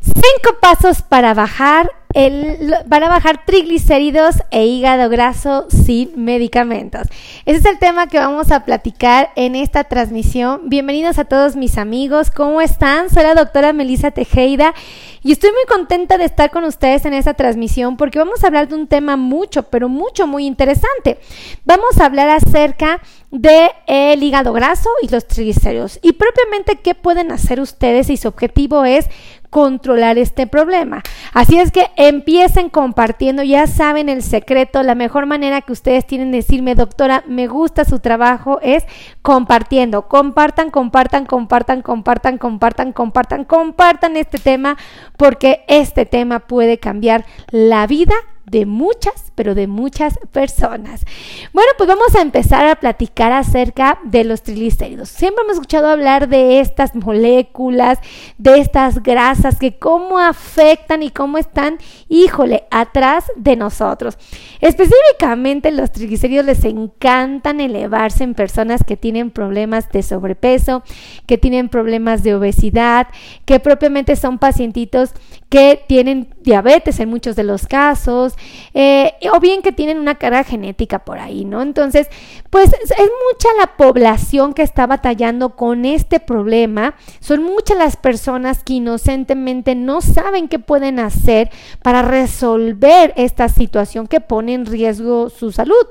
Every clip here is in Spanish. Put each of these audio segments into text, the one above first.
Cinco pasos para bajar el, para bajar triglicéridos e hígado graso sin medicamentos. Ese es el tema que vamos a platicar en esta transmisión. Bienvenidos a todos mis amigos. ¿Cómo están? Soy la doctora Melissa Tejeda y estoy muy contenta de estar con ustedes en esta transmisión porque vamos a hablar de un tema mucho, pero mucho, muy interesante. Vamos a hablar acerca del el hígado graso y los triglicéridos y propiamente qué pueden hacer ustedes y su objetivo es controlar este problema. Así es que empiecen compartiendo, ya saben el secreto, la mejor manera que ustedes tienen de decirme, doctora, me gusta su trabajo es compartiendo, compartan, compartan, compartan, compartan, compartan, compartan, compartan este tema porque este tema puede cambiar la vida de muchas, pero de muchas personas. Bueno, pues vamos a empezar a platicar acerca de los triglicéridos. Siempre hemos escuchado hablar de estas moléculas, de estas grasas, que cómo afectan y cómo están, híjole, atrás de nosotros. Específicamente los triglicéridos les encantan elevarse en personas que tienen problemas de sobrepeso, que tienen problemas de obesidad, que propiamente son pacientitos que tienen diabetes en muchos de los casos, eh, o bien que tienen una carga genética por ahí, ¿no? Entonces, pues es mucha la población que está batallando con este problema, son muchas las personas que inocentemente no saben qué pueden hacer para resolver esta situación que pone en riesgo su salud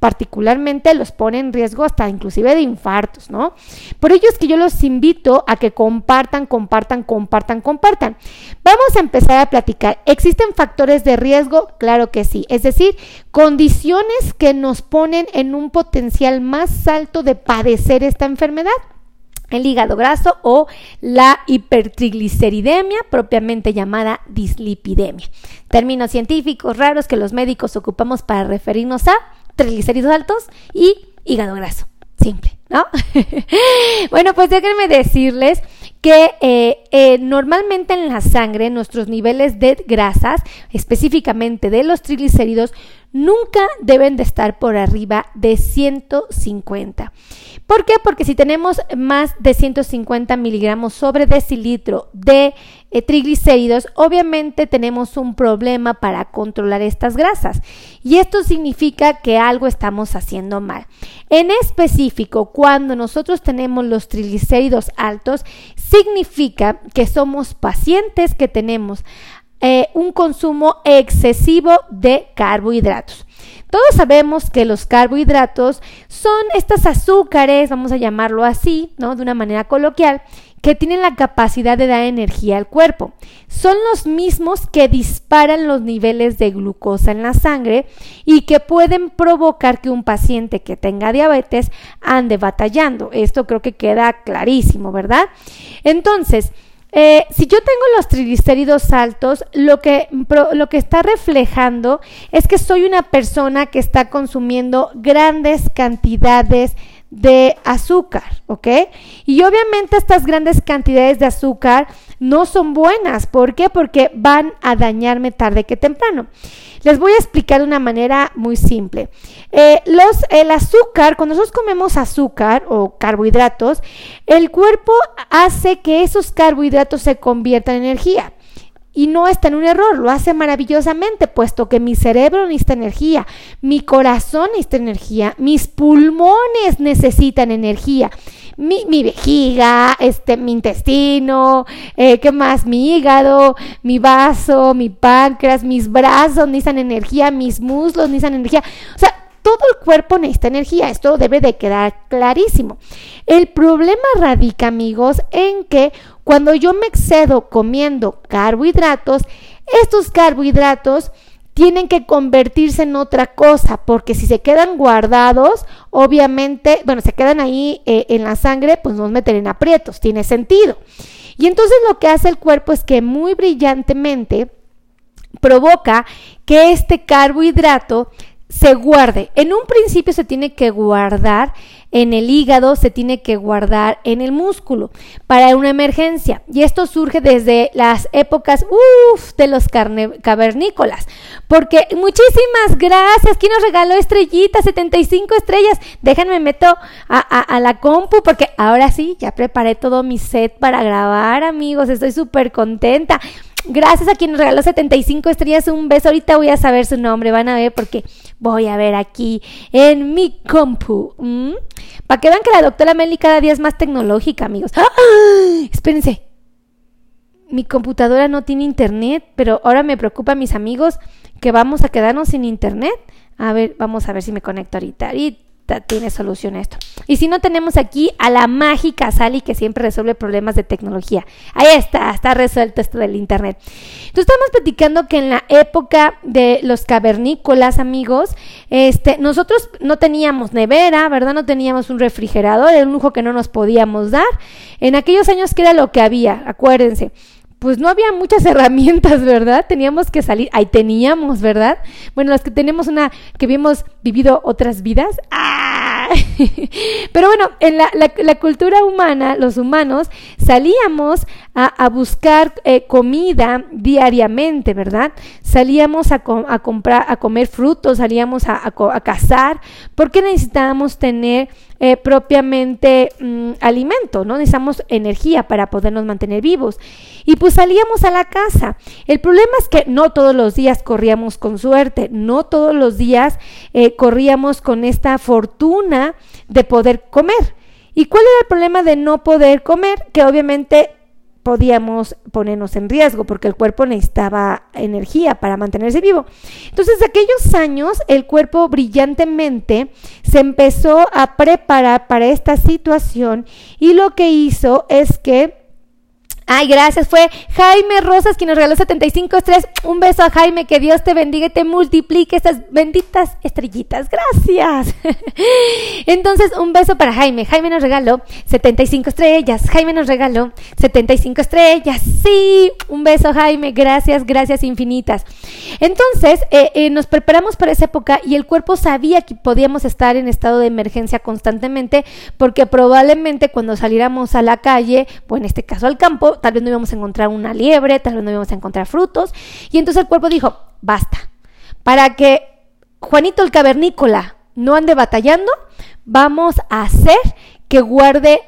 particularmente los pone en riesgo hasta inclusive de infartos, ¿no? Por ello es que yo los invito a que compartan, compartan, compartan, compartan. Vamos a empezar a platicar. ¿Existen factores de riesgo? Claro que sí. Es decir, condiciones que nos ponen en un potencial más alto de padecer esta enfermedad el hígado graso o la hipertrigliceridemia, propiamente llamada dislipidemia. Términos científicos raros que los médicos ocupamos para referirnos a triglicéridos altos y hígado graso. Simple, ¿no? bueno, pues déjenme decirles que eh, eh, normalmente en la sangre nuestros niveles de grasas, específicamente de los triglicéridos, nunca deben de estar por arriba de 150. ¿Por qué? Porque si tenemos más de 150 miligramos sobre decilitro de eh, triglicéridos, obviamente tenemos un problema para controlar estas grasas. Y esto significa que algo estamos haciendo mal. En específico, cuando nosotros tenemos los triglicéridos altos, significa que somos pacientes que tenemos eh, un consumo excesivo de carbohidratos. Todos sabemos que los carbohidratos son estos azúcares, vamos a llamarlo así, ¿no? De una manera coloquial, que tienen la capacidad de dar energía al cuerpo. Son los mismos que disparan los niveles de glucosa en la sangre y que pueden provocar que un paciente que tenga diabetes ande batallando. Esto creo que queda clarísimo, ¿verdad? Entonces, eh, si yo tengo los triglicéridos altos, lo que, lo que está reflejando es que soy una persona que está consumiendo grandes cantidades de azúcar, ¿ok? Y obviamente estas grandes cantidades de azúcar no son buenas. ¿Por qué? Porque van a dañarme tarde que temprano. Les voy a explicar de una manera muy simple. Eh, los, el azúcar, cuando nosotros comemos azúcar o carbohidratos, el cuerpo hace que esos carbohidratos se conviertan en energía. Y no está en un error, lo hace maravillosamente, puesto que mi cerebro necesita energía, mi corazón necesita energía, mis pulmones necesitan energía, mi, vejiga, este, mi intestino, eh, ¿qué más? Mi hígado, mi vaso, mi páncreas, mis brazos necesitan energía, mis muslos necesitan energía. O sea, todo el cuerpo necesita energía, esto debe de quedar clarísimo. El problema radica, amigos, en que cuando yo me excedo comiendo carbohidratos, estos carbohidratos tienen que convertirse en otra cosa, porque si se quedan guardados, obviamente, bueno, se quedan ahí eh, en la sangre, pues nos meten en aprietos, tiene sentido. Y entonces lo que hace el cuerpo es que muy brillantemente provoca que este carbohidrato se guarde. En un principio se tiene que guardar en el hígado, se tiene que guardar en el músculo para una emergencia. Y esto surge desde las épocas uf, de los cavernícolas. Porque muchísimas gracias. ¿Quién nos regaló estrellitas? 75 estrellas. Déjenme meto a, a la compu porque ahora sí, ya preparé todo mi set para grabar, amigos. Estoy súper contenta. Gracias a quien nos regaló 75 estrellas. Un beso. Ahorita voy a saber su nombre. Van a ver porque voy a ver aquí en mi compu. Para que vean que la doctora Meli cada día es más tecnológica, amigos. ¡Ah! Espérense. Mi computadora no tiene internet, pero ahora me preocupa mis amigos que vamos a quedarnos sin internet. A ver, vamos a ver si me conecto ahorita. Ahorita tiene solución a esto. Y si no, tenemos aquí a la mágica Sally que siempre resuelve problemas de tecnología. Ahí está, está resuelto esto del Internet. Entonces estamos platicando que en la época de los cavernícolas, amigos, este, nosotros no teníamos nevera, ¿verdad? No teníamos un refrigerador, era un lujo que no nos podíamos dar. En aquellos años, que era lo que había? Acuérdense pues no había muchas herramientas, ¿verdad? Teníamos que salir, ahí teníamos, ¿verdad? Bueno, los que tenemos una, que habíamos vivido otras vidas, ¡ah! Pero bueno, en la, la, cultura humana, los humanos, salíamos a, buscar eh, comida diariamente, ¿verdad? Salíamos a, a, comprar, a comer frutos, salíamos a, a cazar, porque necesitábamos tener eh, propiamente mm, alimento, ¿no? Necesitamos energía para podernos mantener vivos. Y pues salíamos a la casa. El problema es que no todos los días corríamos con suerte, no todos los días eh, corríamos con esta fortuna de poder comer. ¿Y cuál era el problema de no poder comer? Que obviamente podíamos ponernos en riesgo porque el cuerpo necesitaba energía para mantenerse vivo. Entonces, aquellos años, el cuerpo brillantemente se empezó a preparar para esta situación y lo que hizo es que Ay, gracias. Fue Jaime Rosas quien nos regaló 75 estrellas. Un beso a Jaime. Que Dios te bendiga y te multiplique estas benditas estrellitas. Gracias. Entonces, un beso para Jaime. Jaime nos regaló 75 estrellas. Jaime nos regaló 75 estrellas. Sí. Un beso, Jaime. Gracias, gracias infinitas. Entonces, eh, eh, nos preparamos para esa época y el cuerpo sabía que podíamos estar en estado de emergencia constantemente porque probablemente cuando saliéramos a la calle, o en este caso al campo, tal vez no íbamos a encontrar una liebre, tal vez no íbamos a encontrar frutos. Y entonces el cuerpo dijo, basta. Para que Juanito el cavernícola no ande batallando, vamos a hacer que guarde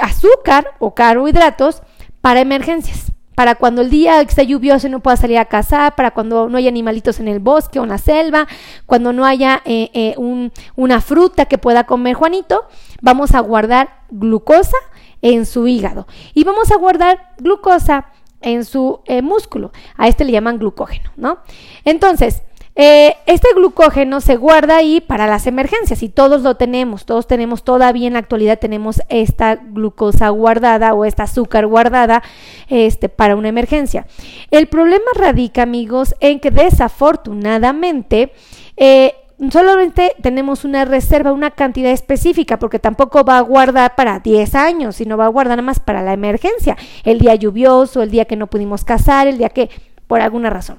azúcar o carbohidratos para emergencias. Para cuando el día esté lluvioso y no pueda salir a cazar, para cuando no haya animalitos en el bosque o en la selva, cuando no haya eh, eh, una fruta que pueda comer Juanito, vamos a guardar glucosa en su hígado. Y vamos a guardar glucosa en su eh, músculo. A este le llaman glucógeno, ¿no? Entonces, eh, este glucógeno se guarda ahí para las emergencias y todos lo tenemos, todos tenemos, todavía en la actualidad tenemos esta glucosa guardada o esta azúcar guardada este, para una emergencia. El problema radica, amigos, en que desafortunadamente eh, solamente tenemos una reserva, una cantidad específica, porque tampoco va a guardar para 10 años, sino va a guardar nada más para la emergencia, el día lluvioso, el día que no pudimos cazar, el día que, por alguna razón.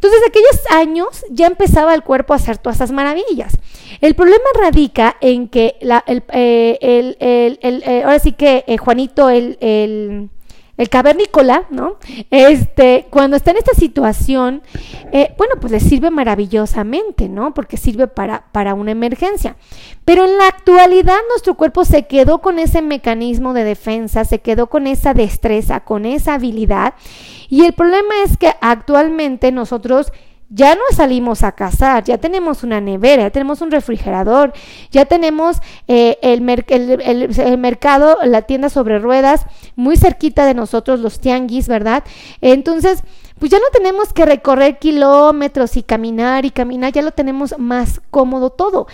Entonces, aquellos años ya empezaba el cuerpo a hacer todas esas maravillas. El problema radica en que la, el, eh, el, el, eh, ahora sí que eh, Juanito, el, el cavernícola, ¿no? Este, cuando está en esta situación, eh, bueno, pues le sirve maravillosamente, ¿no? Porque sirve para, para una emergencia. Pero en la actualidad nuestro cuerpo se quedó con ese mecanismo de defensa, se quedó con esa destreza, con esa habilidad. Y el problema es que actualmente nosotros ya no salimos a cazar, ya tenemos una nevera, ya tenemos un refrigerador, ya tenemos eh, el, el, mercado, la tienda sobre ruedas muy cerquita de nosotros, los tianguis, ¿verdad? Entonces, pues ya no tenemos que recorrer kilómetros y caminar y caminar, ya lo tenemos más cómodo todo.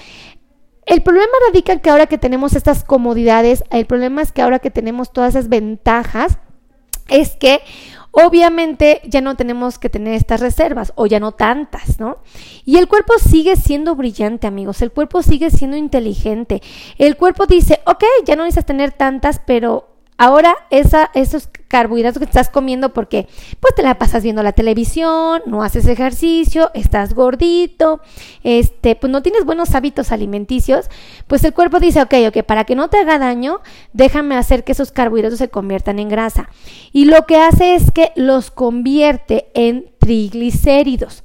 El problema radica en que ahora que tenemos estas comodidades, el problema es que ahora que tenemos todas esas ventajas, es que obviamente ya no tenemos que tener estas reservas o ya no tantas, ¿no? Y el cuerpo sigue siendo brillante, amigos, el cuerpo sigue siendo inteligente. El cuerpo dice, ok, ya no necesitas tener tantas, pero Ahora esos carbohidratos que estás comiendo porque pues te la pasas viendo la televisión, no haces ejercicio, estás gordito, este, pues no tienes buenos hábitos alimenticios, pues el cuerpo dice, ok, ok, para que no te haga daño, déjame hacer que esos carbohidratos se conviertan en grasa. Y lo que hace es que los convierte en triglicéridos.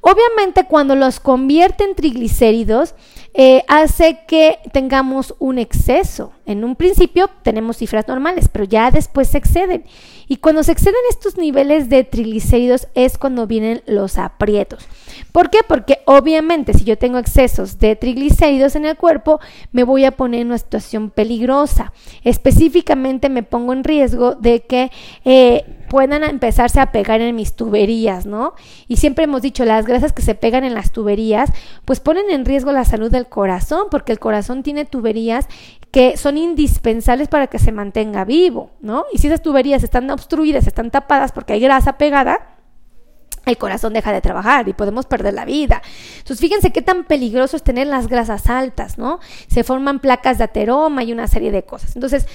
Obviamente cuando los convierte en triglicéridos, eh, hace que tengamos un exceso. En un principio tenemos cifras normales, pero ya después se exceden. Y cuando se exceden estos niveles de triglicéridos es cuando vienen los aprietos. ¿Por qué? Porque obviamente si yo tengo excesos de triglicéridos en el cuerpo, me voy a poner en una situación peligrosa. Específicamente me pongo en riesgo de que eh, puedan empezarse a pegar en mis tuberías, ¿no? Y siempre hemos dicho, las grasas que se pegan en las tuberías, pues ponen en riesgo la salud del corazón, porque el corazón tiene tuberías que son indispensables para que se mantenga vivo, ¿no? Y si esas tuberías están obstruidas, están tapadas porque hay grasa pegada, el corazón deja de trabajar y podemos perder la vida. Entonces, fíjense qué tan peligroso es tener las grasas altas, ¿no? Se forman placas de ateroma y una serie de cosas. Entonces,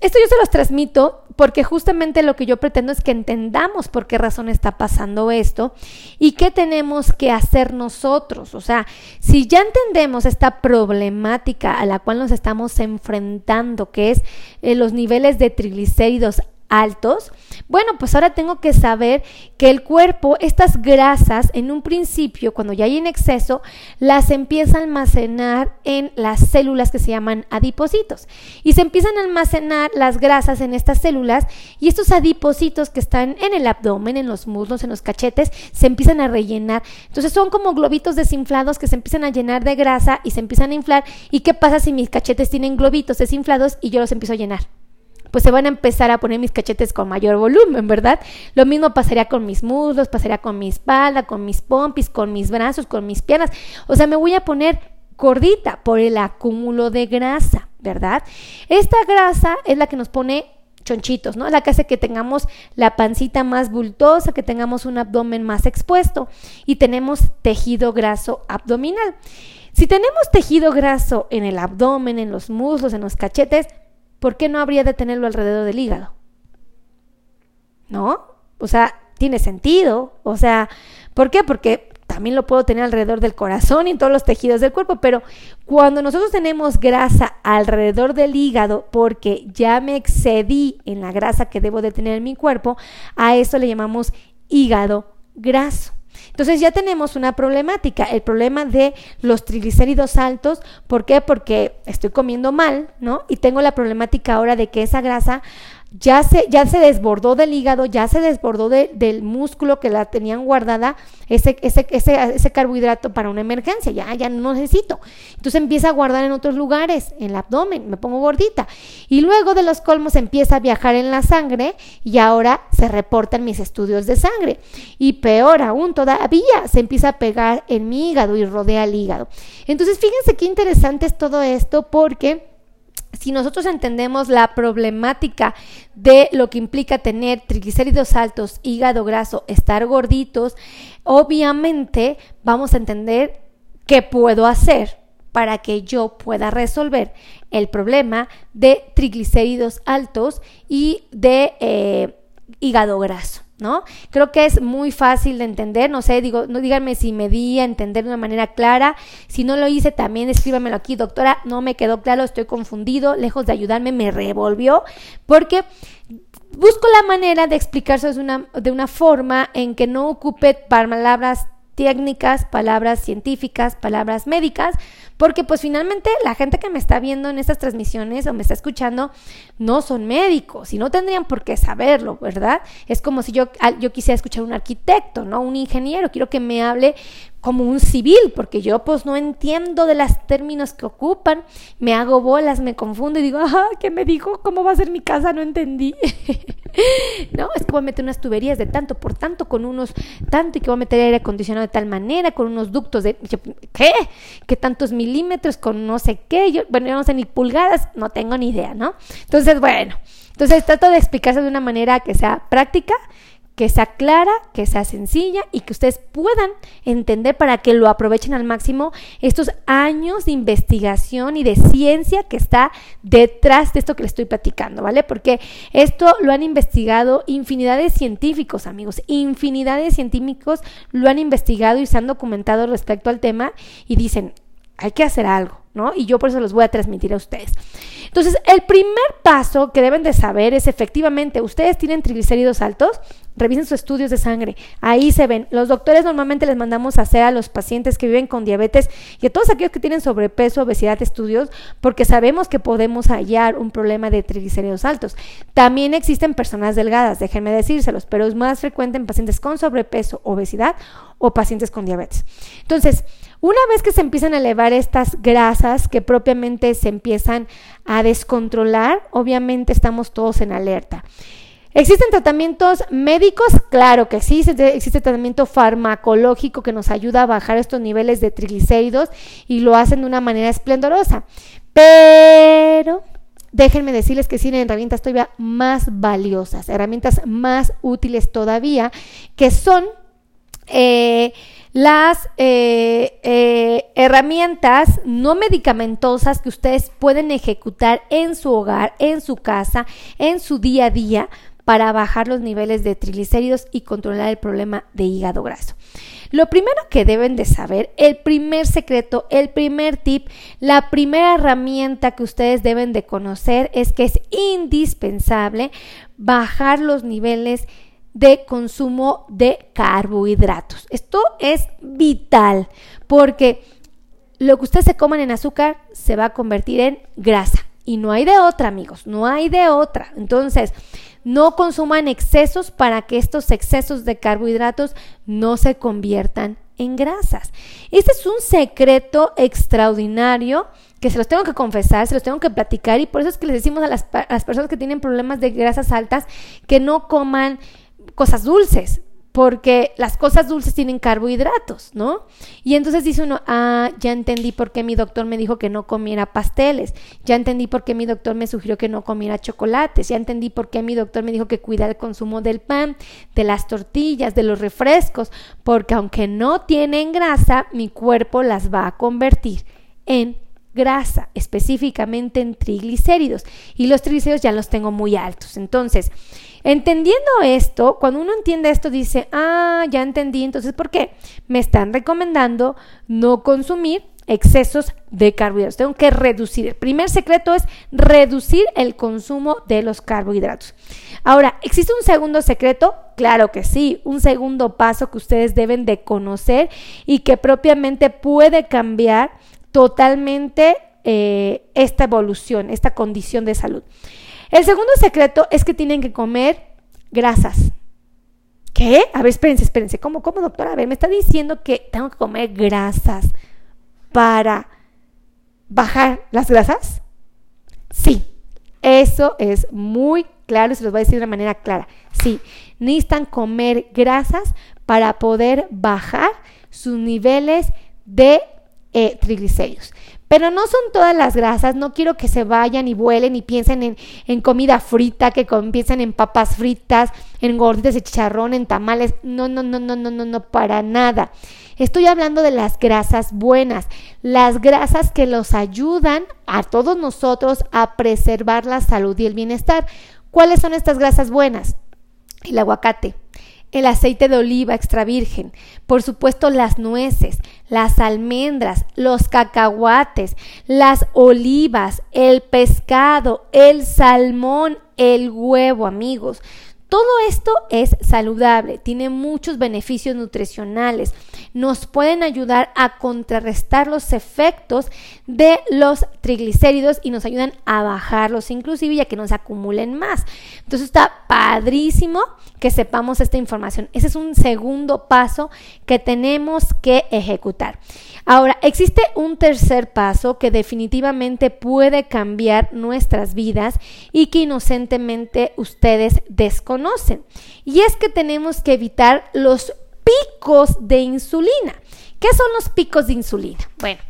esto yo se los transmito porque justamente lo que yo pretendo es que entendamos por qué razón está pasando esto y qué tenemos que hacer nosotros. O sea, si ya entendemos esta problemática a la cual nos estamos enfrentando, que es eh, los niveles de triglicéridos altos, bueno, pues ahora tengo que saber que el cuerpo, estas grasas, en un principio, cuando ya hay en exceso, las empieza a almacenar en las células que se llaman adipocitos. Y se empiezan a almacenar las grasas en estas células y estos adipocitos que están en el abdomen, en los muslos, en los cachetes, se empiezan a rellenar. Entonces son como globitos desinflados que se empiezan a llenar de grasa y se empiezan a inflar. ¿Y qué pasa si mis cachetes tienen globitos desinflados y yo los empiezo a llenar? Pues se van a empezar a poner mis cachetes con mayor volumen, ¿verdad? Lo mismo pasaría con mis muslos, pasaría con mi espalda, con mis pompis, con mis brazos, con mis piernas. O sea, me voy a poner gordita por el acúmulo de grasa, ¿verdad? Esta grasa es la que nos pone chonchitos, ¿no? La que hace que tengamos la pancita más bultosa, que tengamos un abdomen más expuesto y tenemos tejido graso abdominal. Si tenemos tejido graso en el abdomen, en los muslos, en los cachetes, ¿por qué no habría de tenerlo alrededor del hígado? ¿No? O sea, tiene sentido. O sea, ¿por qué? Porque también lo puedo tener alrededor del corazón y en todos los tejidos del cuerpo, pero cuando nosotros tenemos grasa alrededor del hígado porque ya me excedí en la grasa que debo de tener en mi cuerpo, a eso le llamamos hígado graso. Entonces ya tenemos una problemática, el problema de los triglicéridos altos. ¿Por qué? Porque estoy comiendo mal, ¿no? Y tengo la problemática ahora de que esa grasa ya se, ya se desbordó del hígado, ya se desbordó del músculo que la tenían guardada, ese, ese, ese, ese, carbohidrato para una emergencia, ya, ya no necesito. Entonces empieza a guardar en otros lugares, en el abdomen, me pongo gordita. Y luego de los colmos empieza a viajar en la sangre y ahora se reportan mis estudios de sangre. Y peor aún todavía, se empieza a pegar en mi hígado y rodea el hígado. Entonces fíjense qué interesante es todo esto porque si nosotros entendemos la problemática de lo que implica tener triglicéridos altos, hígado graso, estar gorditos, obviamente vamos a entender qué puedo hacer para que yo pueda resolver el problema de triglicéridos altos y de eh, hígado graso. ¿No? Creo que es muy fácil de entender, no sé, digo, no díganme si me di a entender de una manera clara, si no lo hice también escríbamelo aquí, doctora, no me quedó claro, estoy confundido, lejos de ayudarme me revolvió, porque busco la manera de explicarse de una, de una forma en que no ocupe palabras técnicas, palabras científicas, palabras médicas, porque pues finalmente la gente que me está viendo en estas transmisiones o me está escuchando no son médicos y no tendrían por qué saberlo, ¿verdad? Es como si yo, yo quisiera escuchar un arquitecto, ¿no? Un ingeniero, quiero que me hable como un civil, porque yo pues no entiendo de los términos que ocupan, me hago bolas, me confundo y digo, ajá, ¿qué me dijo? ¿Cómo va a ser mi casa? No entendí. no, es que voy a meter unas tuberías de tanto por tanto, con unos tanto, y que voy a meter aire acondicionado de tal manera, con unos ductos de, ¿qué? ¿Qué tantos milímetros con no sé qué? Yo, bueno, yo no sé ni pulgadas, no tengo ni idea, ¿no? Entonces, bueno, entonces trato de explicarse de una manera que sea práctica, que sea clara, que sea sencilla y que ustedes puedan entender para que lo aprovechen al máximo estos años de investigación y de ciencia que está detrás de esto que les estoy platicando, ¿vale? Porque esto lo han investigado infinidad de científicos, amigos, infinidad de científicos lo han investigado y se han documentado respecto al tema y dicen, hay que hacer algo, ¿no? Y yo por eso los voy a transmitir a ustedes. Entonces, el primer paso que deben de saber es efectivamente, ustedes tienen triglicéridos altos, Revisen sus estudios de sangre. Ahí se ven. Los doctores normalmente les mandamos a hacer a los pacientes que viven con diabetes y a todos aquellos que tienen sobrepeso, obesidad, estudios, porque sabemos que podemos hallar un problema de triglicéridos altos. También existen personas delgadas, déjenme decírselos, pero es más frecuente en pacientes con sobrepeso, obesidad o pacientes con diabetes. Entonces, una vez que se empiezan a elevar estas grasas que propiamente se empiezan a descontrolar, obviamente estamos todos en alerta. ¿Existen tratamientos médicos? Claro que sí, existe tratamiento farmacológico que nos ayuda a bajar estos niveles de triglicéridos y lo hacen de una manera esplendorosa. Pero déjenme decirles que tienen herramientas todavía más valiosas, herramientas más útiles todavía, que son eh, las eh, eh, herramientas no medicamentosas que ustedes pueden ejecutar en su hogar, en su casa, en su día a día para bajar los niveles de triglicéridos y controlar el problema de hígado graso. Lo primero que deben de saber, el primer secreto, el primer tip, la primera herramienta que ustedes deben de conocer es que es indispensable bajar los niveles de consumo de carbohidratos. Esto es vital porque lo que ustedes se coman en azúcar se va a convertir en grasa. Y no hay de otra, amigos, no hay de otra. Entonces, no consuman excesos para que estos excesos de carbohidratos no se conviertan en grasas. Este es un secreto extraordinario que se los tengo que confesar, se los tengo que platicar y por eso es que les decimos a las, a las personas que tienen problemas de grasas altas que no coman cosas dulces, porque las cosas dulces tienen carbohidratos, ¿no? Y entonces dice uno, ah, ya entendí por qué mi doctor me dijo que no comiera pasteles, ya entendí por qué mi doctor me sugirió que no comiera chocolates, ya entendí por qué mi doctor me dijo que cuidara el consumo del pan, de las tortillas, de los refrescos, porque aunque no tienen grasa, mi cuerpo las va a convertir en grasa, específicamente en triglicéridos. Y los triglicéridos ya los tengo muy altos. Entonces, Entendiendo esto, cuando uno entiende esto, dice, ah, ya entendí, entonces, ¿por qué? Me están recomendando no consumir excesos de carbohidratos. Tengo que reducir. El primer secreto es reducir el consumo de los carbohidratos. Ahora, ¿existe un segundo secreto? Claro que sí, un segundo paso que ustedes deben de conocer y que propiamente puede cambiar totalmente eh, esta evolución, esta condición de salud. El segundo secreto es que tienen que comer grasas. ¿Qué? A ver, espérense, espérense. ¿Cómo, cómo, doctora? A ver, me está diciendo que tengo que comer grasas para bajar las grasas. Sí, eso es muy claro y se los voy a decir de una manera clara. Sí, necesitan comer grasas para poder bajar sus niveles de eh, triglicéridos. Pero no son todas las grasas, no quiero que se vayan y vuelen y piensen en, comida frita, que piensen en papas fritas, en gorditas de chicharrón, en tamales. No, no, no, no, no, no, no, para nada. Estoy hablando de las grasas buenas, las grasas que los ayudan a todos nosotros a preservar la salud y el bienestar. ¿Cuáles son estas grasas buenas? El aguacate, el aceite de oliva extra virgen, por supuesto las nueces, las almendras, los cacahuates, las olivas, el pescado, el salmón, el huevo, amigos. Todo esto es saludable, tiene muchos beneficios nutricionales, nos pueden ayudar a contrarrestar los efectos de los triglicéridos y nos ayudan a bajarlos inclusive y a que no se acumulen más. Entonces está padrísimo que sepamos esta información. Ese es un segundo paso que tenemos que ejecutar. Ahora, existe un tercer paso que definitivamente puede cambiar nuestras vidas y que inocentemente ustedes desconocen. Y es que tenemos que evitar los picos de insulina. ¿Qué son los picos de insulina? Bueno,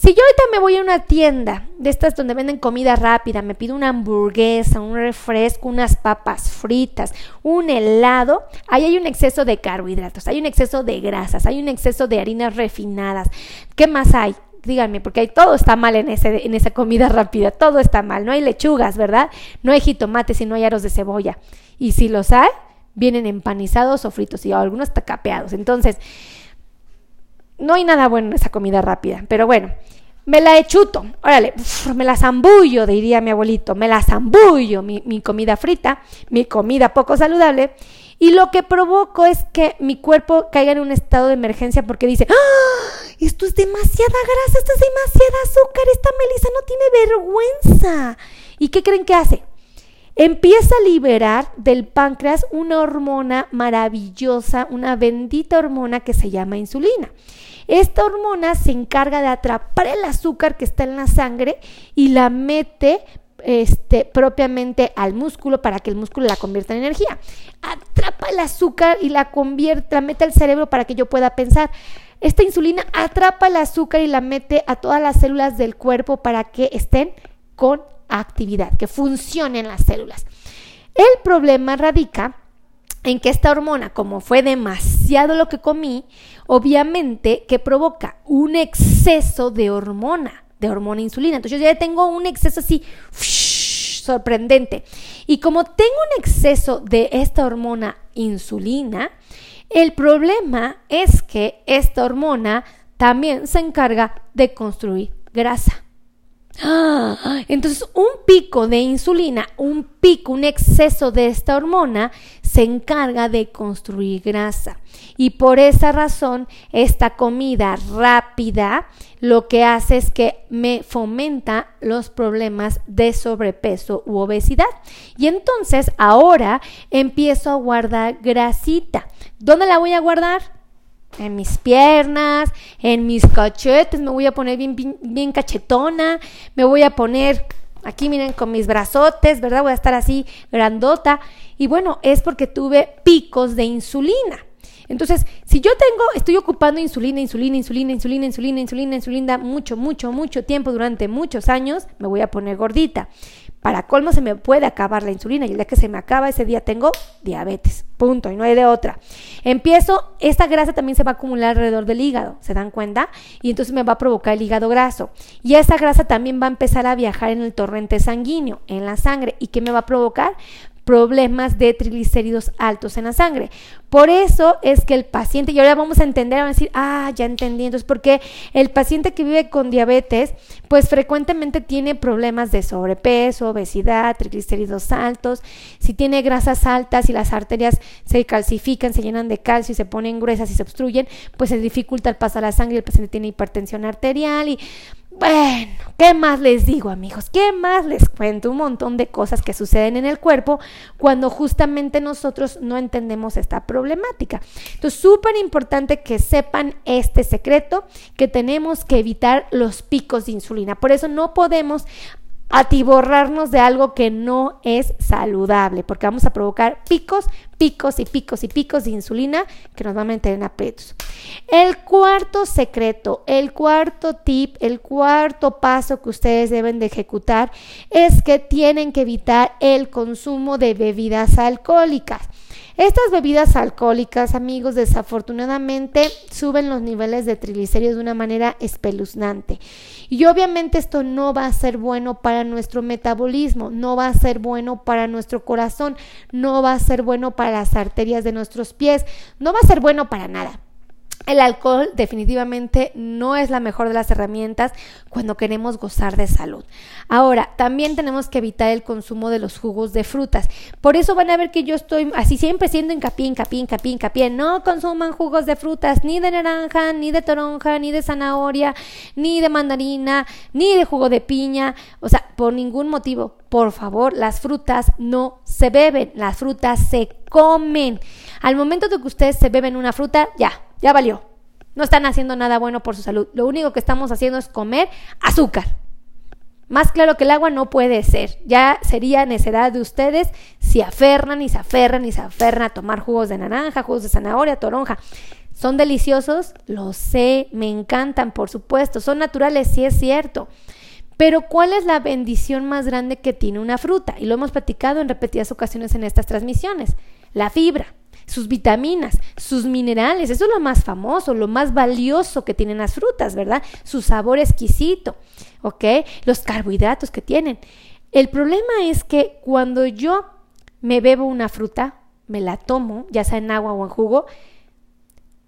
si yo ahorita me voy a una tienda de estas donde venden comida rápida, me pido una hamburguesa, un refresco, unas papas fritas, un helado, ahí hay un exceso de carbohidratos, hay un exceso de grasas, hay un exceso de harinas refinadas. ¿Qué más hay? Díganme, porque todo está mal en, ese, en esa comida rápida, todo está mal. No hay lechugas, ¿verdad? No hay jitomates y no hay aros de cebolla. Y si los hay, vienen empanizados o fritos y algunos tacapeados. Entonces, no hay nada bueno en esa comida rápida. Pero bueno, me la echuto, órale, me la zambullo, diría mi abuelito, me la zambullo, mi, mi comida frita, mi comida poco saludable, y lo que provoco es que mi cuerpo caiga en un estado de emergencia porque dice, ¡Ah! esto es demasiada grasa, esto es demasiada azúcar, esta Melissa no tiene vergüenza. ¿Y qué creen que hace? Empieza a liberar del páncreas una hormona maravillosa, una bendita hormona que se llama insulina. Esta hormona se encarga de atrapar el azúcar que está en la sangre y la mete este, propiamente al músculo para que el músculo la convierta en energía. Atrapa el azúcar y la convierte, la mete al cerebro para que yo pueda pensar. Esta insulina atrapa el azúcar y la mete a todas las células del cuerpo para que estén con actividad, que funcionen las células. El problema radica en que esta hormona, como fue demasiado lo que comí, obviamente que provoca un exceso de hormona de hormona insulina. Entonces yo ya tengo un exceso así sorprendente. Y como tengo un exceso de esta hormona insulina, el problema es que esta hormona también se encarga de construir grasa. Entonces, un pico de insulina, un pico, un exceso de esta hormona se encarga de construir grasa. Y por esa razón, esta comida rápida lo que hace es que me fomenta los problemas de sobrepeso u obesidad. Y entonces, ahora empiezo a guardar grasita. ¿Dónde la voy a guardar? En mis piernas, en mis cachetes, me voy a poner bien, bien, cachetona, me voy a poner aquí, miren, con mis brazotes, ¿verdad? Voy a estar así grandota. Y bueno, es porque tuve picos de insulina. Entonces, si yo tengo, estoy ocupando insulina, insulina, insulina, insulina, insulina, insulina, insulina, mucho, mucho, mucho tiempo durante muchos años, me voy a poner gordita. Para colmo se me puede acabar la insulina y el día que se me acaba ese día tengo diabetes. Punto. Y no hay de otra. Empiezo, esta grasa también se va a acumular alrededor del hígado. ¿Se dan cuenta? Y entonces me va a provocar el hígado graso. Y esa grasa también va a empezar a viajar en el torrente sanguíneo, en la sangre. ¿Y qué me va a provocar? Problemas de triglicéridos altos en la sangre. Por eso es que el paciente, y ahora vamos a entender, van a decir, ah, ya entendí, entonces, porque el paciente que vive con diabetes, pues frecuentemente tiene problemas de sobrepeso, obesidad, triglicéridos altos, si tiene grasas altas y las arterias se calcifican, se llenan de calcio y se ponen gruesas y se obstruyen, pues se dificulta el paso a la sangre el paciente tiene hipertensión arterial y bueno, ¿qué más les digo amigos? ¿Qué más les cuento? Un montón de cosas que suceden en el cuerpo cuando justamente nosotros no entendemos esta problemática. Entonces, súper importante que sepan este secreto, que tenemos que evitar los picos de insulina. Por eso no podemos atiborrarnos de algo que no es saludable, porque vamos a provocar picos, picos y picos y picos de insulina que nos van a meter en aprietos. El cuarto secreto, el cuarto tip, el cuarto paso que ustedes deben de ejecutar es que tienen que evitar el consumo de bebidas alcohólicas. Estas bebidas alcohólicas, amigos, desafortunadamente suben los niveles de triglicéridos de una manera espeluznante. Y obviamente esto no va a ser bueno para nuestro metabolismo, no va a ser bueno para nuestro corazón, no va a ser bueno para las arterias de nuestros pies, no va a ser bueno para nada. El alcohol definitivamente no es la mejor de las herramientas cuando queremos gozar de salud. Ahora, también tenemos que evitar el consumo de los jugos de frutas. Por eso van a ver que yo estoy así siempre siendo hincapié, hincapié, hincapié, hincapié. No consuman jugos de frutas, ni de naranja, ni de toronja, ni de zanahoria, ni de mandarina, ni de jugo de piña. O sea, por ningún motivo. Por favor, las frutas no se beben, las frutas se comen. Al momento de que ustedes se beben una fruta, ya, ya valió. No están haciendo nada bueno por su salud. Lo único que estamos haciendo es comer azúcar. Más claro que el agua no puede ser. Ya sería necedad de ustedes si aferran y se aferran y se aferran a tomar jugos de naranja, jugos de zanahoria, toronja. ¿Son deliciosos? Lo sé, me encantan, por supuesto. Son naturales, sí es cierto. Pero ¿cuál es la bendición más grande que tiene una fruta? Y lo hemos platicado en repetidas ocasiones en estas transmisiones. La fibra sus vitaminas, sus minerales, eso es lo más famoso, lo más valioso que tienen las frutas, ¿verdad? Su sabor exquisito, ¿ok? Los carbohidratos que tienen. El problema es que cuando yo me bebo una fruta, me la tomo, ya sea en agua o en jugo,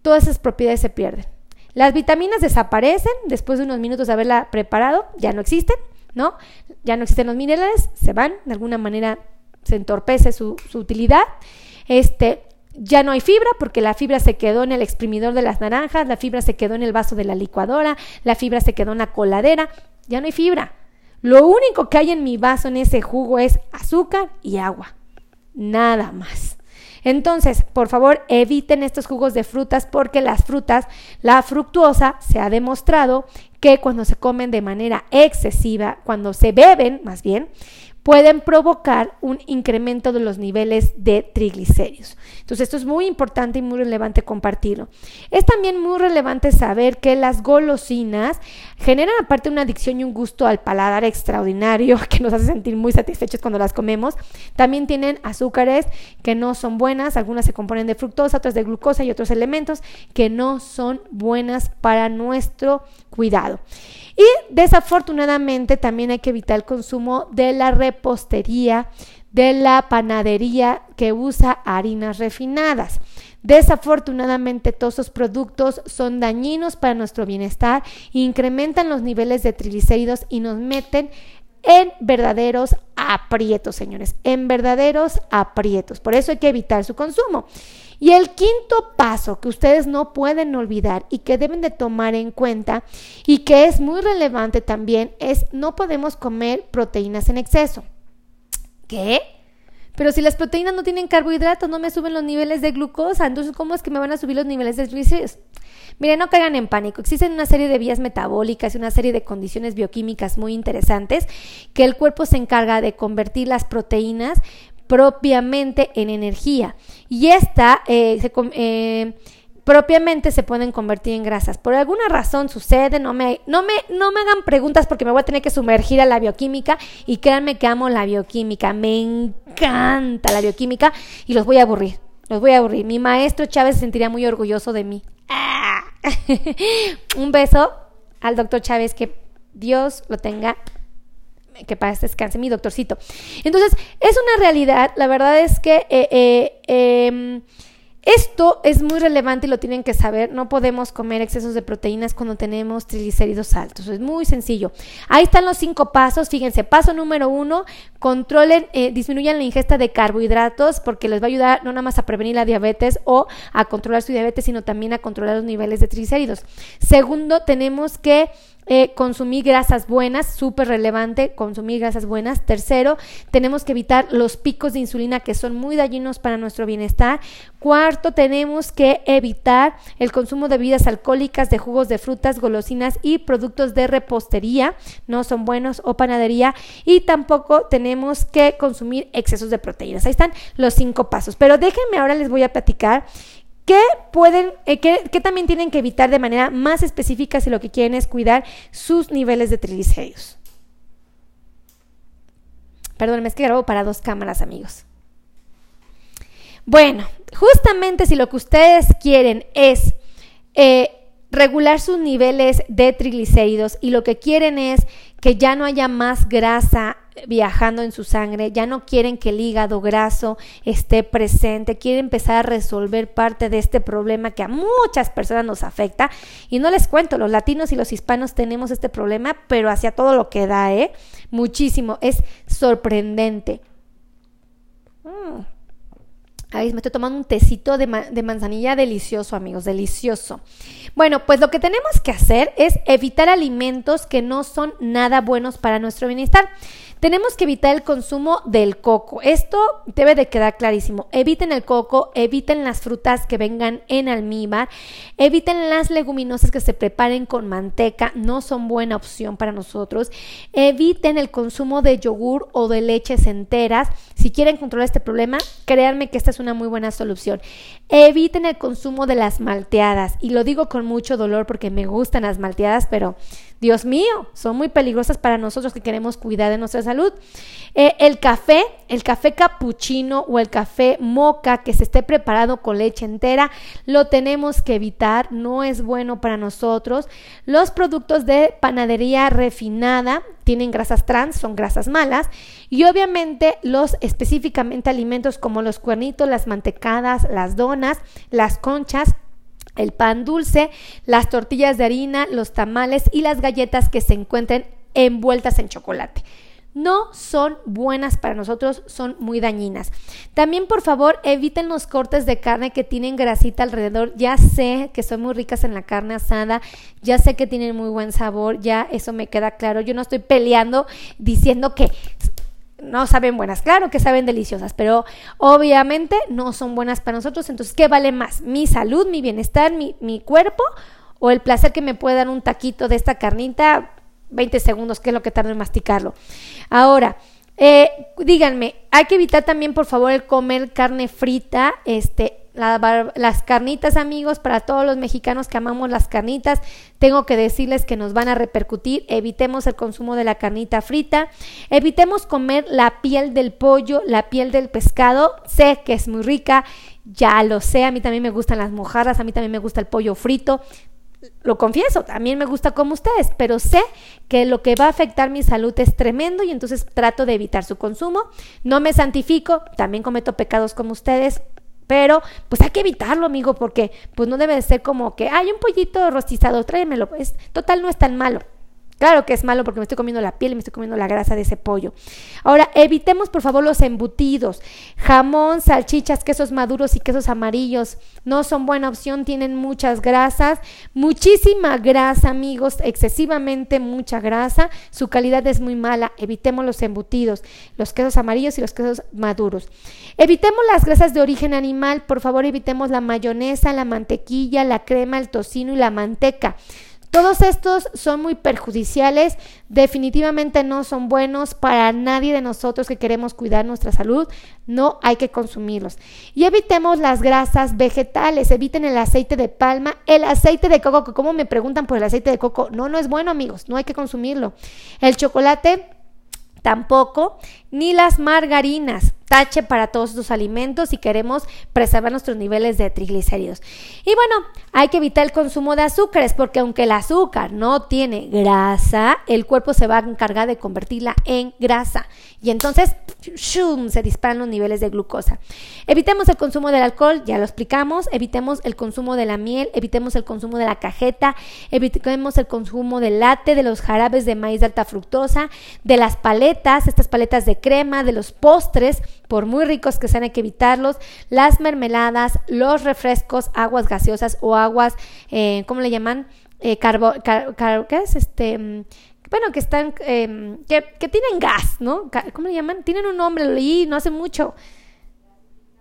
todas esas propiedades se pierden. Las vitaminas desaparecen después de unos minutos de haberla preparado, ya no existen, ¿no? Ya no existen los minerales, se van, de alguna manera se entorpece su, su utilidad. Este, ya no hay fibra porque la fibra se quedó en el exprimidor de las naranjas, la fibra se quedó en el vaso de la licuadora, la fibra se quedó en la coladera, ya no hay fibra. Lo único que hay en mi vaso en ese jugo es azúcar y agua. Nada más. Entonces, por favor, eviten estos jugos de frutas porque las frutas, la fructuosa se ha demostrado que cuando se comen de manera excesiva, cuando se beben más bien, pueden provocar un incremento de los niveles de triglicéridos. Entonces, esto es muy importante y muy relevante compartirlo. Es también muy relevante saber que las golosinas generan aparte una adicción y un gusto al paladar extraordinario que nos hace sentir muy satisfechos cuando las comemos. También tienen azúcares que no son buenas, algunas se componen de fructosa, otras de glucosa y otros elementos que no son buenas para nuestro cuidado. Y desafortunadamente también hay que evitar el consumo de la repostería, de la panadería que usa harinas refinadas. Desafortunadamente todos esos productos son dañinos para nuestro bienestar, incrementan los niveles de triglicéridos y nos meten en verdaderos aprietos, señores, en verdaderos aprietos. Por eso hay que evitar su consumo. Y el quinto paso que ustedes no pueden olvidar y que deben de tomar en cuenta y que es muy relevante también es no podemos comer proteínas en exceso. ¿Qué? Pero si las proteínas no tienen carbohidratos, no me suben los niveles de glucosa, entonces ¿cómo es que me van a subir los niveles de triglicéridos? Miren, no caigan en pánico. Existen una serie de vías metabólicas y una serie de condiciones bioquímicas muy interesantes que el cuerpo se encarga de convertir las proteínas propiamente en energía. Y esta eh, eh, propiamente se pueden convertir en grasas. Por alguna razón sucede, no me, no, me, no me hagan preguntas porque me voy a tener que sumergir a la bioquímica y créanme que amo la bioquímica, me encanta la bioquímica y los voy a aburrir, los voy a aburrir. Mi maestro Chávez se sentiría muy orgulloso de mí. ¡Ah! Un beso al doctor Chávez, que Dios lo tenga que este descanse mi doctorcito. Entonces, es una realidad, la verdad es que eh, eh, em, esto es muy relevante y lo tienen que saber. No podemos comer excesos de proteínas cuando tenemos triglicéridos altos. Es muy sencillo. Ahí están los cinco pasos. Fíjense, paso número uno, controlen, eh, disminuyan la ingesta de carbohidratos porque les va a ayudar no nada más a prevenir la diabetes o a controlar su diabetes, sino también a controlar los niveles de triglicéridos. Segundo, tenemos que eh, consumir grasas buenas, súper relevante, consumir grasas buenas. Tercero, tenemos que evitar los picos de insulina que son muy dañinos para nuestro bienestar. Cuarto, tenemos que evitar el consumo de bebidas alcohólicas, de jugos de frutas, golosinas y productos de repostería, no son buenos, o panadería. Y tampoco tenemos que consumir excesos de proteínas. Ahí están los cinco pasos. Pero déjenme ahora les voy a platicar ¿Qué pueden, eh, qué, también tienen que evitar de manera más específica si lo que quieren es cuidar sus niveles de triglicéridos? Perdón, es que grabo para dos cámaras, amigos. Bueno, justamente si lo que ustedes quieren es eh, regular sus niveles de triglicéridos y lo que quieren es que ya no haya más grasa viajando en su sangre, ya no quieren que el hígado graso esté presente, quieren empezar a resolver parte de este problema que a muchas personas nos afecta. Y no les cuento, los latinos y los hispanos tenemos este problema, pero hacia todo lo que da, ¿eh? Muchísimo, es sorprendente. Mm. Ahí me estoy tomando un tecito de, de, manzanilla delicioso, amigos, delicioso. Bueno, pues lo que tenemos que hacer es evitar alimentos que no son nada buenos para nuestro bienestar. Tenemos que evitar el consumo del coco. Esto debe de quedar clarísimo. Eviten el coco, eviten las frutas que vengan en almíbar, eviten las leguminosas que se preparen con manteca, no son buena opción para nosotros. Eviten el consumo de yogur o de leches enteras. Si quieren controlar este problema, créanme que esta es una muy buena solución. Eviten el consumo de las malteadas y lo digo con mucho dolor porque me gustan las malteadas, pero Dios mío, son muy peligrosas para nosotros que queremos cuidar de nuestra salud. Eh, el café, el café cappuccino o el café moca que se esté preparado con leche entera, lo tenemos que evitar, no es bueno para nosotros. Los productos de panadería refinada tienen grasas trans, son grasas malas. Y obviamente los específicamente alimentos como los cuernitos, las mantecadas, las donas, las conchas, el pan dulce, las tortillas de harina, los tamales y las galletas que se encuentren envueltas en chocolate no son buenas para nosotros, son muy dañinas. También, por favor, eviten los cortes de carne que tienen grasita alrededor. Ya sé que son muy ricas en la carne asada, ya sé que tienen muy buen sabor, ya eso me queda claro. Yo no estoy peleando diciendo que no saben buenas, claro que saben deliciosas, pero obviamente no son buenas para nosotros. Entonces, ¿qué vale más? ¿Mi salud, mi bienestar, mi, mi cuerpo o el placer que me puede dar un taquito de esta carnita? 20 segundos, que es lo que tarda en masticarlo. Ahora, eh, díganme, hay que evitar también, por favor, el comer carne frita, este, las carnitas, amigos, para todos los mexicanos que amamos las carnitas, tengo que decirles que nos van a repercutir. Evitemos el consumo de la carnita frita, evitemos comer la piel del pollo, la piel del pescado. Sé que es muy rica, ya lo sé, a mí también me gustan las mojarras, a mí también me gusta el pollo frito, lo confieso, también me gusta como ustedes, pero sé que lo que va a afectar mi salud es tremendo y entonces trato de evitar su consumo. No me santifico, también cometo pecados como ustedes, pero pues hay que evitarlo, amigo, porque pues no debe de ser como que hay un pollito rostizado, tráemelo, es total no es tan malo. Claro que es malo porque me estoy comiendo la piel y me estoy comiendo la grasa de ese pollo. Ahora, evitemos por favor los embutidos. Jamón, salchichas, quesos maduros y quesos amarillos no son buena opción, tienen muchas grasas, muchísima grasa, amigos, excesivamente mucha grasa. Su calidad es muy mala. Evitemos los embutidos, los quesos amarillos y los quesos maduros. Evitemos las grasas de origen animal, por favor, evitemos la mayonesa, la mantequilla, la crema, el tocino y la manteca. Todos estos son muy perjudiciales, definitivamente no son buenos para nadie de nosotros que queremos cuidar nuestra salud, no hay que consumirlos. Y evitemos las grasas vegetales, eviten el aceite de palma, el aceite de coco, que como me preguntan por el aceite de coco, no, no es bueno amigos, no hay que consumirlo. El chocolate tampoco, ni las margarinas para todos estos alimentos si queremos preservar nuestros niveles de triglicéridos. Y bueno, hay que evitar el consumo de azúcares porque aunque el azúcar no tiene grasa, el cuerpo se va a encargar de convertirla en grasa y entonces se disparan los niveles de glucosa. Evitemos el consumo del alcohol, ya lo explicamos, evitemos el consumo de la miel, evitemos el consumo de la cajeta, evitemos el consumo del latte, de los jarabes de maíz de alta fructosa, de las paletas, estas paletas de crema, de los postres, por muy ricos que sean hay que evitarlos, las mermeladas, los refrescos, aguas gaseosas o aguas, eh, ¿cómo le llaman? Eh, ¿Qué es? Este mm, bueno, que están, em, que, tienen gas, ¿no? ¿Cómo le llaman? Tienen un nombre, lo leí no hace mucho.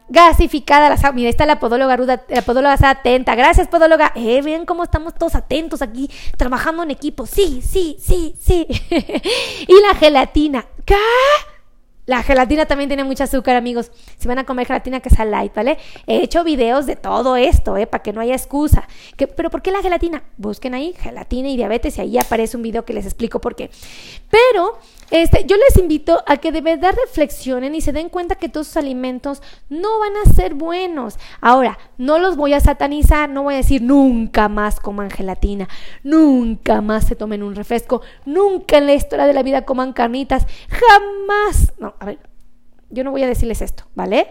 Gasificada la Mira, está la podóloga Ruda, la podóloga está atenta. Gracias, podóloga. Eh, ven cómo estamos todos atentos aquí, trabajando en equipo. Sí, sí, sí, sí. y la gelatina. ¿Qué? La gelatina también tiene mucho azúcar, amigos. Si van a comer gelatina, que sea light, ¿vale? He hecho videos de todo esto, ¿eh? Para que no haya excusa. ¿Pero por qué la gelatina? Busquen ahí gelatina y diabetes y ahí aparece un video que les explico por qué. Pero este, yo les invito a que de verdad reflexionen y se den cuenta que todos sus alimentos no van a ser buenos. Ahora, no los voy a satanizar, no voy a decir nunca más coman gelatina, nunca más se tomen un refresco, nunca en la historia de la vida coman carnitas, jamás. No, a ver, yo no voy a decirles esto, ¿vale?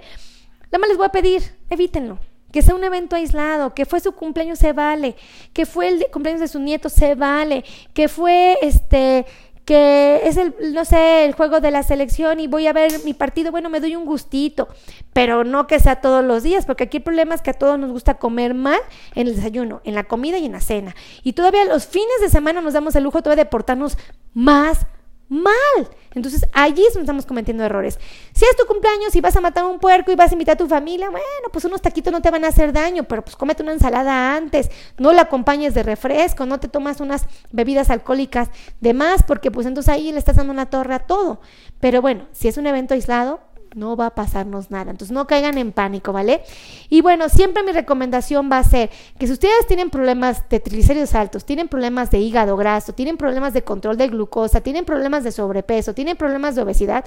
Nada más les voy a pedir, evítenlo. Que sea un evento aislado, que fue su cumpleaños se vale, que fue el cumpleaños de su nieto se vale, que fue este que es el, no sé, el juego de la selección y voy a ver mi partido, bueno, me doy un gustito, pero no que sea todos los días, porque aquí el problema es que a todos nos gusta comer mal en el desayuno, en la comida y en la cena. Y todavía los fines de semana nos damos el lujo todavía de portarnos más mal. Entonces allí estamos cometiendo errores. Si es tu cumpleaños y vas a matar a un puerco y vas a invitar a tu familia, bueno, pues unos taquitos no te van a hacer daño, pero pues cómete una ensalada antes, no la acompañes de refresco, no te tomas unas bebidas alcohólicas de más, porque pues entonces ahí le estás dando una torre a todo. Pero bueno, si es un evento aislado, no va a pasarnos nada. Entonces no caigan en pánico, ¿vale? Y bueno, siempre mi recomendación va a ser que si ustedes tienen problemas de triglicéridos altos, tienen problemas de hígado graso, tienen problemas de control de glucosa, tienen problemas de sobrepeso, tienen problemas de obesidad,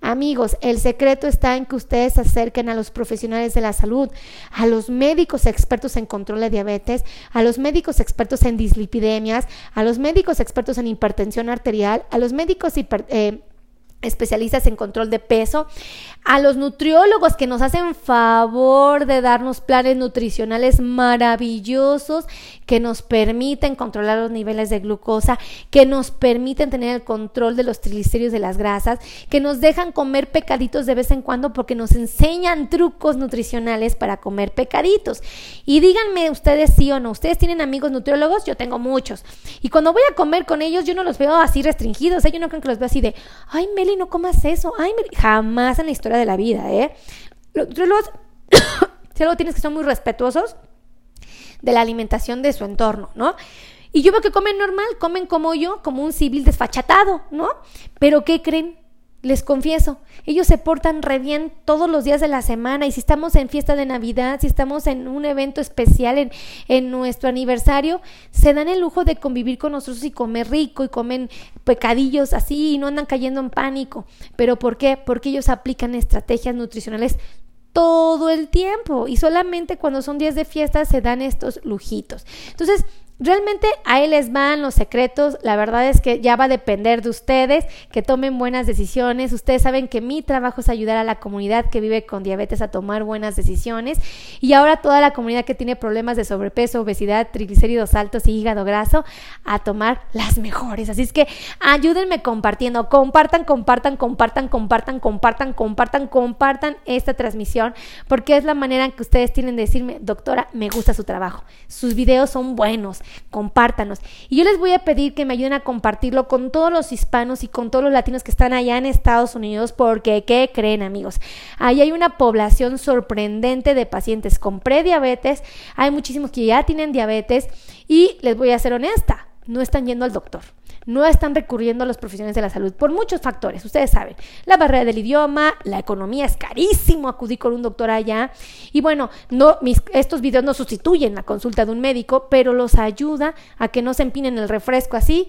amigos, el secreto está en que ustedes se acerquen a los profesionales de la salud, a los médicos expertos en control de diabetes, a los médicos expertos en dislipidemias, a los médicos expertos en hipertensión arterial, a los médicos hiper, eh, especialistas en control de peso, a los nutriólogos que nos hacen favor de darnos planes nutricionales maravillosos que nos permiten controlar los niveles de glucosa, que nos permiten tener el control de los triglicéridos de las grasas, que nos dejan comer pecaditos de vez en cuando porque nos enseñan trucos nutricionales para comer pecaditos. Y díganme ustedes sí o no, ustedes tienen amigos nutriólogos, yo tengo muchos. Y cuando voy a comer con ellos, yo no los veo así restringidos, ¿eh? yo no creo que los veo así de, ay Meli, no comas eso, ay Meli, jamás en la historia de la vida, ¿eh? Los nutriólogos, si algo tienes que ser muy respetuosos de la alimentación de su entorno, ¿no? Y yo veo que comen normal, comen como yo, como un civil desfachatado, ¿no? Pero ¿qué creen? Les confieso, ellos se portan re bien todos los días de la semana y si estamos en fiesta de Navidad, si estamos en un evento especial en, en nuestro aniversario, se dan el lujo de convivir con nosotros y comer rico y comen pecadillos así y no andan cayendo en pánico. ¿Pero por qué? Porque ellos aplican estrategias nutricionales todo el tiempo y solamente cuando son días de fiesta se dan estos lujitos. Entonces, Realmente ahí les van los secretos. La verdad es que ya va a depender de ustedes que tomen buenas decisiones. Ustedes saben que mi trabajo es ayudar a la comunidad que vive con diabetes a tomar buenas decisiones. Y ahora toda la comunidad que tiene problemas de sobrepeso, obesidad, triglicéridos altos y hígado graso a tomar las mejores. Así es que ayúdenme compartiendo. Compartan, compartan, compartan, compartan, compartan, compartan, compartan esta transmisión porque es la manera que ustedes tienen de decirme, doctora, me gusta su trabajo. Sus videos son buenos compártanos. Y yo les voy a pedir que me ayuden a compartirlo con todos los hispanos y con todos los latinos que están allá en Estados Unidos, porque ¿qué creen amigos? Ahí hay una población sorprendente de pacientes con prediabetes, hay muchísimos que ya tienen diabetes y les voy a ser honesta, no están yendo al doctor no están recurriendo a los profesionales de la salud por muchos factores. Ustedes saben, la barrera del idioma, la economía es carísimo acudir con un doctor allá. Y bueno, no, mis, estos videos no sustituyen la consulta de un médico, pero los ayuda a que no se empinen el refresco así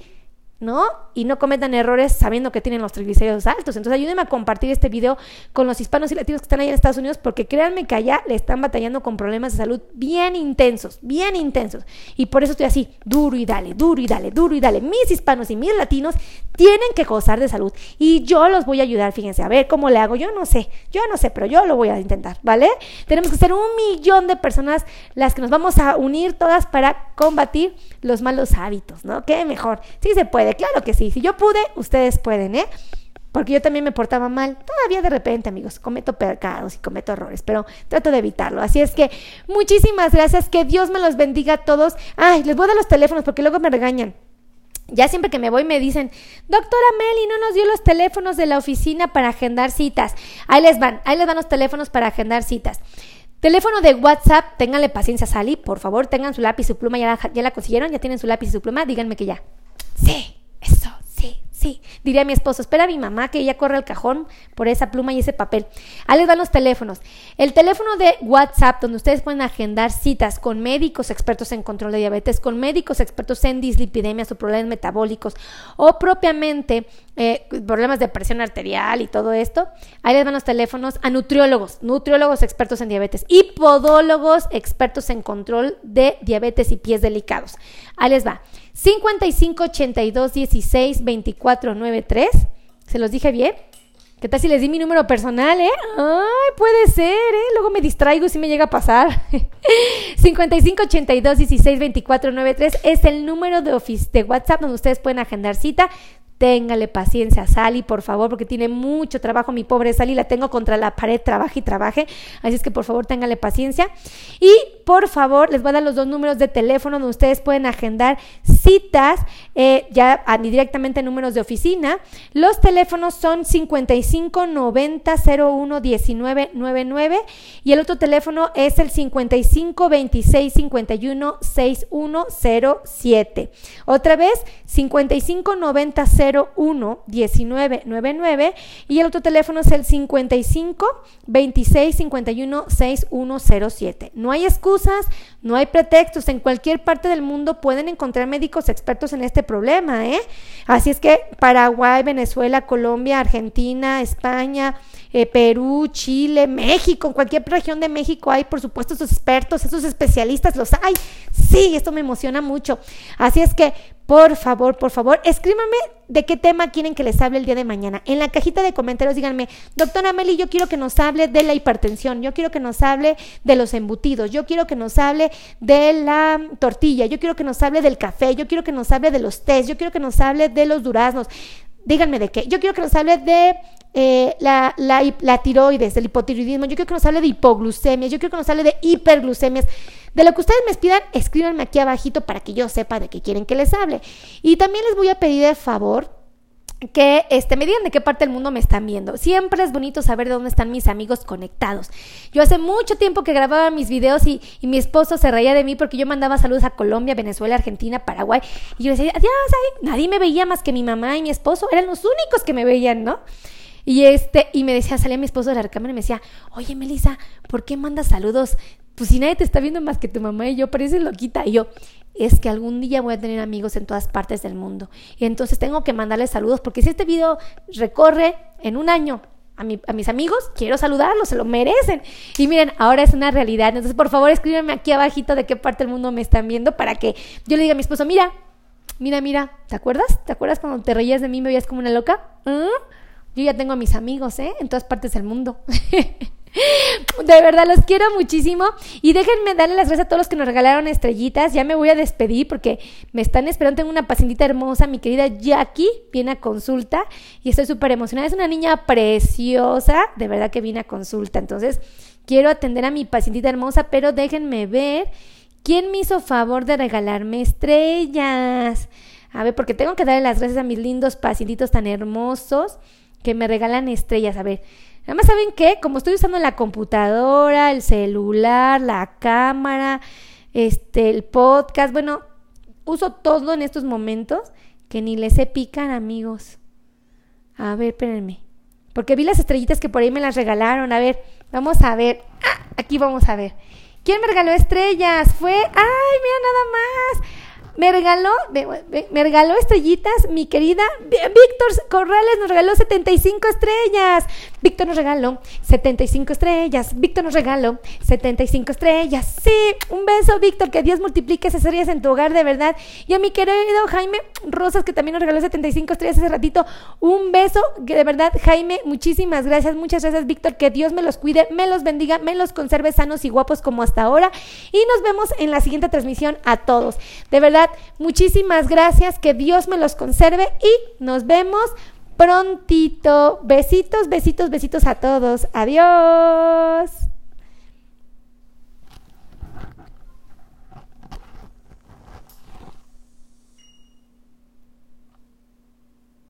¿no? Y no cometan errores sabiendo que tienen los triglicéridos altos. Entonces ayúdenme a compartir este video con los hispanos y latinos que están ahí en Estados Unidos porque créanme que allá le están batallando con problemas de salud bien intensos, bien intensos. Y por eso estoy así, duro y dale, duro y dale, duro y dale. Mis hispanos y mis latinos tienen que gozar de salud y yo los voy a ayudar, fíjense, a ver cómo le hago. Yo no sé, yo no sé, pero yo lo voy a intentar, ¿vale? Tenemos que ser un millón de personas las que nos vamos a unir todas para combatir los malos hábitos, ¿no? Qué mejor. Sí se puede claro que sí. Si yo pude, ustedes pueden, ¿eh? Porque yo también me portaba mal. Todavía de repente, amigos, cometo pecados y cometo errores, pero trato de evitarlo. Así es que muchísimas gracias. Que Dios me los bendiga a todos. Ay, les voy a dar los teléfonos porque luego me regañan. Ya siempre que me voy me dicen, doctora Meli, no nos dio los teléfonos de la oficina para agendar citas. Ahí les van, ahí les van los teléfonos para agendar citas. Teléfono de WhatsApp, ténganle paciencia, Sally, por favor, tengan su lápiz y su pluma, ya la, ya la consiguieron, ya tienen su lápiz y su pluma, díganme que ya. Sí. Eso, sí, sí. Diría mi esposo, espera a mi mamá que ella corre al cajón por esa pluma y ese papel. Ahí les van los teléfonos. El teléfono de WhatsApp, donde ustedes pueden agendar citas con médicos expertos en control de diabetes, con médicos expertos en dislipidemias o problemas metabólicos, o propiamente eh, problemas de presión arterial y todo esto. Ahí les van los teléfonos a nutriólogos, nutriólogos expertos en diabetes y podólogos expertos en control de diabetes y pies delicados. Ahí les va. 55 82 16 24 93. ¿Se los dije bien? ¿Qué tal si les di mi número personal, eh? Ay, puede ser, eh. Luego me distraigo si me llega a pasar. 55 82 16 24 93 es el número de, de WhatsApp donde ustedes pueden agendar cita. Téngale paciencia a Sally, por favor, porque tiene mucho trabajo. Mi pobre Sally la tengo contra la pared, trabaje y trabaje. Así es que por favor, téngale paciencia. Y por favor, les voy a dar los dos números de teléfono donde ustedes pueden agendar citas, eh, ya directamente números de oficina. Los teléfonos son 55 90 01 19 99 y el otro teléfono es el 55 26 51 6107. Otra vez, 55 90 01 1999 y el otro teléfono es el 55 26 51 6107. No hay excusas, no hay pretextos. En cualquier parte del mundo pueden encontrar médicos expertos en este problema, ¿eh? Así es que Paraguay, Venezuela, Colombia, Argentina, España, eh, Perú, Chile, México, en cualquier región de México hay, por supuesto, esos expertos, esos especialistas, los hay. Sí, esto me emociona mucho. Así es que por favor, por favor, escríbanme de qué tema quieren que les hable el día de mañana. En la cajita de comentarios díganme, doctora Meli, yo quiero que nos hable de la hipertensión, yo quiero que nos hable de los embutidos, yo quiero que nos hable de la tortilla, yo quiero que nos hable del café, yo quiero que nos hable de los tés, yo quiero que nos hable de los duraznos. Díganme de qué. Yo quiero que nos hable de eh, la, la, tiroides, del hipotiroidismo, yo quiero que nos hable de hipoglucemia, yo quiero que nos hable de hiperglucemias. De lo que ustedes me pidan, escríbanme aquí abajito para que yo sepa de qué quieren que les hable. Y también les voy a pedir el favor que este, me digan de qué parte del mundo me están viendo. Siempre es bonito saber de dónde están mis amigos conectados. Yo hace mucho tiempo que grababa mis videos y, y mi esposo se reía de mí porque yo mandaba saludos a Colombia, Venezuela, Argentina, Paraguay. Y yo decía, adiós, nadie me veía más que mi mamá y mi esposo. Eran los únicos que me veían, ¿no? Y este, y me decía, salía mi esposo de la cámara y me decía, oye Melissa, ¿por qué mandas saludos? Pues si nadie te está viendo más que tu mamá y yo, pareces loquita. Y yo, es que algún día voy a tener amigos en todas partes del mundo. Y entonces tengo que mandarles saludos, porque si este video recorre en un año a, a, mis amigos, quiero saludarlos, se lo merecen. Y miren, ahora es una realidad. Entonces, por favor, escríbeme aquí abajito de qué parte del mundo me están viendo para que yo le diga a mi esposo, mira, mira, mira, ¿te acuerdas? ¿Te acuerdas cuando te reías de mí y me veías como una loca? ¿Ah? Yo ya tengo a mis amigos, ¿eh? En todas partes del mundo. De verdad, los quiero muchísimo. Y déjenme darle las gracias a todos los que nos regalaron estrellitas. Ya me voy a despedir porque me están esperando. Tengo una pacientita hermosa, mi querida Jackie, viene a consulta y estoy súper emocionada. Es una niña preciosa, de verdad que viene a consulta. Entonces, quiero atender a mi pacientita hermosa, pero déjenme ver quién me hizo favor de regalarme estrellas. A ver, porque tengo que darle las gracias a mis lindos pacientitos tan hermosos que me regalan estrellas. A ver, nada más saben que como estoy usando la computadora, el celular, la cámara, este, el podcast, bueno, uso todo en estos momentos que ni les se pican, amigos. A ver, espérenme. Porque vi las estrellitas que por ahí me las regalaron. A ver, vamos a ver. Ah, aquí vamos a ver. ¿Quién me regaló estrellas? Fue. ¡Ay, mira nada más! Me regaló, me, regaló estrellitas, mi querida Víctor Corrales nos regaló 75 estrellas. Víctor nos regaló 75 estrellas. Víctor nos regaló 75 estrellas. Sí, un beso, Víctor, que Dios multiplique esas estrellas en tu hogar, de verdad. Y a mi querido Jaime Rosas, que también nos regaló 75 estrellas hace ratito, un beso, que de verdad, Jaime, muchísimas gracias, muchas gracias, Víctor, que Dios me los cuide, me los bendiga, me los conserve sanos y guapos como hasta ahora. Y nos vemos en la siguiente transmisión a todos. De verdad, muchísimas gracias, que Dios me los conserve y nos vemos prontito. Besitos, besitos, besitos a todos. Adiós.